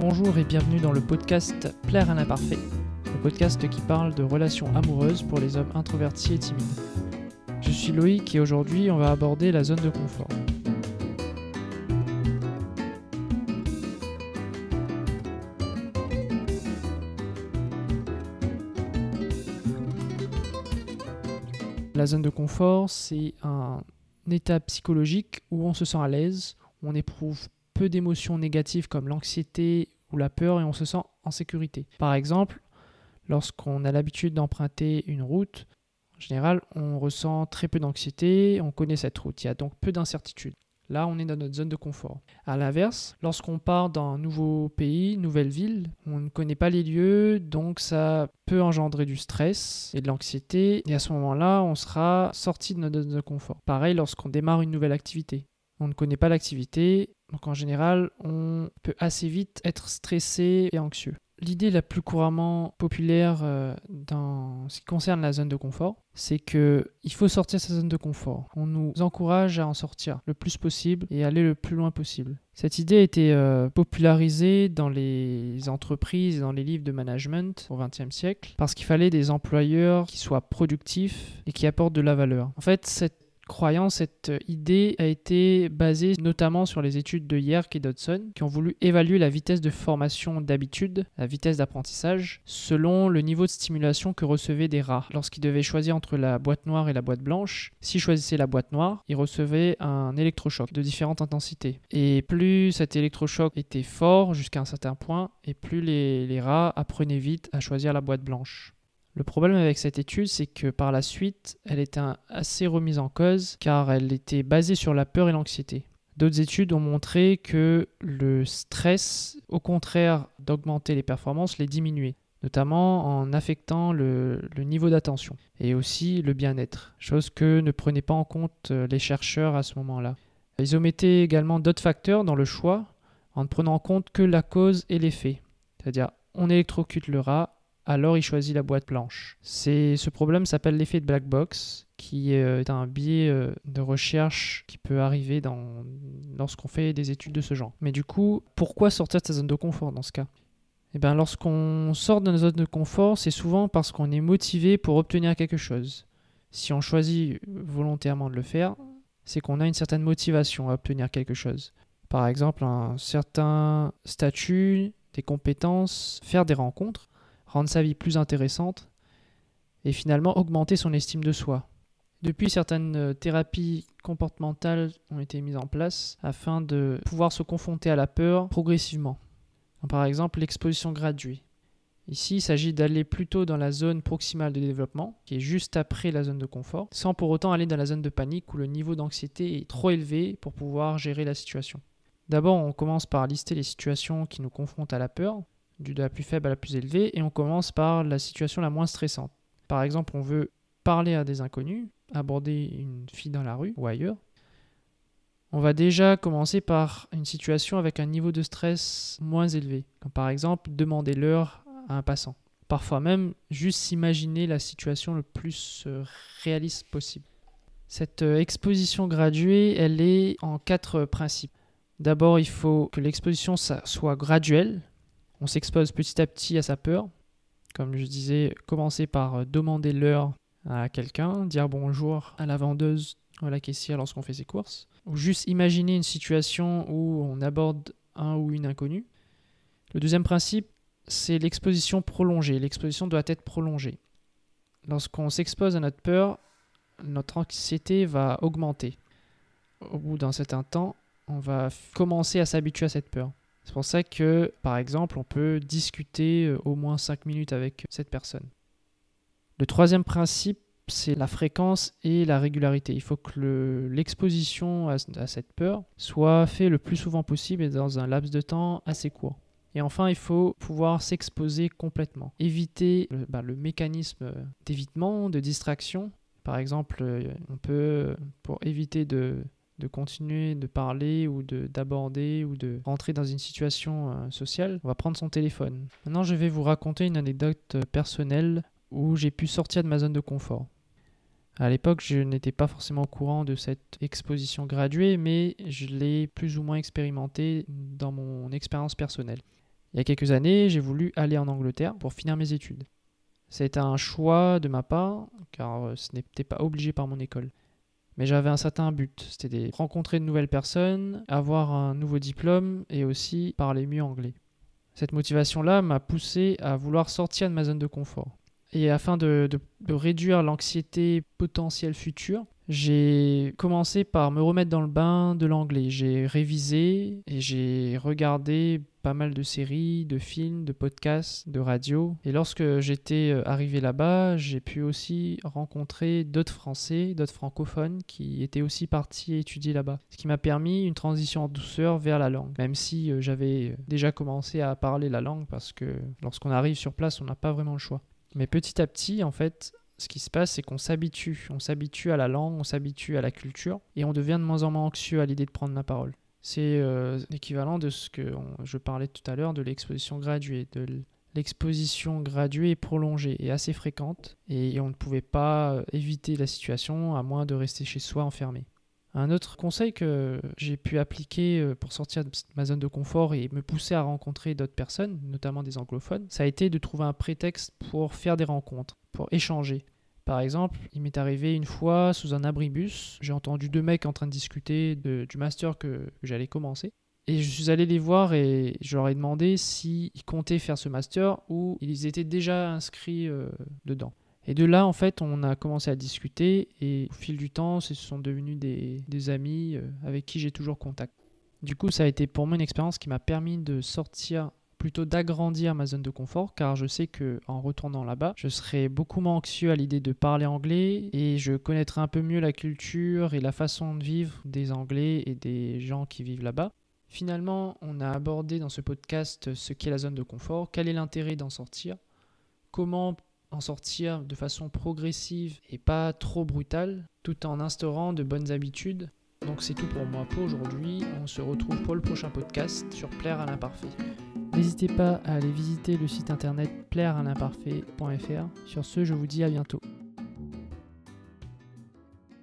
Bonjour et bienvenue dans le podcast Plaire à l'imparfait, le podcast qui parle de relations amoureuses pour les hommes introvertis et timides. Je suis Loïc et aujourd'hui on va aborder la zone de confort. La zone de confort, c'est un état psychologique où on se sent à l'aise, on éprouve peu d'émotions négatives comme l'anxiété ou la peur et on se sent en sécurité. Par exemple, lorsqu'on a l'habitude d'emprunter une route, en général, on ressent très peu d'anxiété, on connaît cette route, il y a donc peu d'incertitude. Là, on est dans notre zone de confort. À l'inverse, lorsqu'on part dans un nouveau pays, nouvelle ville, on ne connaît pas les lieux, donc ça peut engendrer du stress et de l'anxiété. Et à ce moment-là, on sera sorti de notre zone de confort. Pareil lorsqu'on démarre une nouvelle activité. On ne connaît pas l'activité, donc en général, on peut assez vite être stressé et anxieux. L'idée la plus couramment populaire euh, dans ce qui concerne la zone de confort, c'est que il faut sortir de sa zone de confort. On nous encourage à en sortir le plus possible et aller le plus loin possible. Cette idée a été euh, popularisée dans les entreprises et dans les livres de management au XXe siècle parce qu'il fallait des employeurs qui soient productifs et qui apportent de la valeur. En fait, cette croyance, cette idée a été basée notamment sur les études de Yerk et Dodson, qui ont voulu évaluer la vitesse de formation d'habitude, la vitesse d'apprentissage, selon le niveau de stimulation que recevaient des rats. Lorsqu'ils devaient choisir entre la boîte noire et la boîte blanche, s'ils choisissaient la boîte noire, ils recevaient un électrochoc de différentes intensités. Et plus cet électrochoc était fort jusqu'à un certain point, et plus les rats apprenaient vite à choisir la boîte blanche. Le problème avec cette étude, c'est que par la suite, elle était assez remise en cause car elle était basée sur la peur et l'anxiété. D'autres études ont montré que le stress, au contraire d'augmenter les performances, les diminuait, notamment en affectant le, niveau d'attention et aussi le bien-être, chose que ne prenaient pas en compte euh, les chercheurs à ce moment-là. Ils omettaient également d'autres facteurs dans le choix en ne prenant en compte que la cause et l'effet. C'est-à-dire, on électrocute le rat, alors il choisit la boîte blanche. Ce problème s'appelle l'effet de black box, qui euh, est un biais euh, de recherche qui peut arriver lorsqu'on fait des études de ce genre. Mais du coup, pourquoi sortir de sa zone de confort dans ce cas? Eh bien, lorsqu'on sort de notre zone de confort, c'est souvent parce qu'on est motivé pour obtenir quelque chose. Si on choisit volontairement de le faire, c'est qu'on a une certaine motivation à obtenir quelque chose. Par exemple, un certain statut, des compétences, faire des rencontres rendre sa vie plus intéressante et finalement augmenter son estime de soi. Depuis, certaines euh, thérapies comportementales ont été mises en place afin de pouvoir se confronter à la peur progressivement. Par exemple, l'exposition graduée. Ici, il s'agit d'aller plutôt dans la zone proximale de développement, qui est juste après la zone de confort, sans pour autant aller dans la zone de panique où le niveau d'anxiété est trop élevé pour pouvoir gérer la situation. D'abord, on commence par lister les situations qui nous confrontent à la peur, de la plus faible à la plus élevée, et on commence par la situation la moins stressante. Par exemple, on veut parler à des inconnus, aborder une fille dans la rue ou ailleurs. On va déjà commencer par une situation avec un niveau de stress moins élevé, comme par exemple demander l'heure à un passant. Parfois même juste s'imaginer la situation le plus euh, réaliste possible. Cette euh, exposition graduée, elle est en quatre principes. D'abord, il faut que l'exposition soit graduelle, on s'expose petit à petit à sa peur. Comme je disais, commencer par euh, demander l'heure à quelqu'un, dire bonjour à la vendeuse ou à la caissière lorsqu'on fait ses courses, ou juste imaginer une situation où on aborde un ou une inconnue. Le deuxième principe, c'est l'exposition prolongée. L'exposition doit être prolongée. Lorsqu'on s'expose à notre peur, notre anxiété va augmenter. Au bout d'un certain temps, on va commencer à s'habituer à cette peur. C'est pour ça que, par exemple, on peut discuter euh, au moins 5 minutes avec cette personne. Le troisième principe, c'est la fréquence et la régularité. Il faut que l'exposition à, cette peur soit fait le plus souvent possible et dans un laps de temps assez court. Et enfin, il faut pouvoir s'exposer complètement. Éviter le, bah, le mécanisme d'évitement, de distraction. Par exemple, euh, on peut, pour éviter de de continuer de parler ou d'aborder ou de rentrer dans une situation euh, sociale, on va prendre son téléphone. Maintenant, je vais vous raconter une anecdote euh, personnelle où j'ai pu sortir de ma zone de confort. À l'époque, je n'étais pas forcément au courant de cette exposition graduée, mais je l'ai plus ou moins expérimenté dans mon expérience personnelle. Il y a quelques années, j'ai voulu aller en Angleterre pour finir mes études. C'était un choix de ma part, car euh, ce n'était pas obligé par mon école. Mais j'avais un certain but, c'était de rencontrer de nouvelles personnes, avoir un nouveau diplôme et aussi parler mieux anglais. Cette motivation-là m'a poussé à vouloir sortir de ma zone de confort. Et afin de, réduire l'anxiété potentielle future, j'ai commencé par me remettre dans le bain de l'anglais. J'ai révisé et j'ai regardé pas mal de séries, de films, de podcasts, de radio. Et lorsque j'étais euh, arrivé là-bas, j'ai pu aussi rencontrer d'autres Français, d'autres francophones qui étaient aussi partis étudier là-bas. Ce qui m'a permis une transition en douceur vers la langue, même si euh, j'avais déjà commencé à parler la langue parce que lorsqu'on arrive sur place, on n'a pas vraiment le choix. Mais petit à petit, en fait, ce qui se passe, c'est qu'on s'habitue. On s'habitue à la langue, on s'habitue à la culture, et on devient de moins en moins anxieux à l'idée de prendre la parole. C'est euh, l'équivalent de ce que je parlais tout à l'heure de l'exposition graduée. De l'exposition graduée et prolongée et assez fréquente, et on ne pouvait pas euh, éviter la situation à moins de rester chez soi enfermé. Un autre conseil que j'ai pu appliquer euh, pour sortir de ma zone de confort et me pousser à rencontrer d'autres personnes, notamment des anglophones, ça a été de trouver un prétexte pour faire des rencontres, pour échanger. Par exemple, il m'est arrivé une fois sous un abribus, j'ai entendu deux mecs en train de discuter du master que, j'allais commencer. Et je suis allé les voir et je leur ai demandé s'ils comptaient faire ce master ou ils étaient déjà inscrits euh, dedans. Et de là, en fait, on a commencé à discuter et au fil du temps, ce sont devenus des, amis euh, avec qui j'ai toujours contact. Du coup, ça a été pour moi une expérience qui m'a permis de sortir, plutôt d'agrandir ma zone de confort, car je sais que en retournant là-bas, je serai beaucoup moins anxieux à l'idée de parler anglais et je connaîtrai un peu mieux la culture et la façon de vivre des Anglais et des gens qui vivent là-bas. Finalement, on a abordé dans ce podcast ce qu'est la zone de confort, quel est l'intérêt d'en sortir, comment en sortir de façon progressive et pas trop brutale, tout en instaurant de bonnes habitudes. Donc c'est tout pour moi pour aujourd'hui. On se retrouve pour le prochain podcast sur Plaire à l'imparfait. N'hésitez pas à aller visiter le site internet plairealimparfait.fr. Sur ce, je vous dis à bientôt.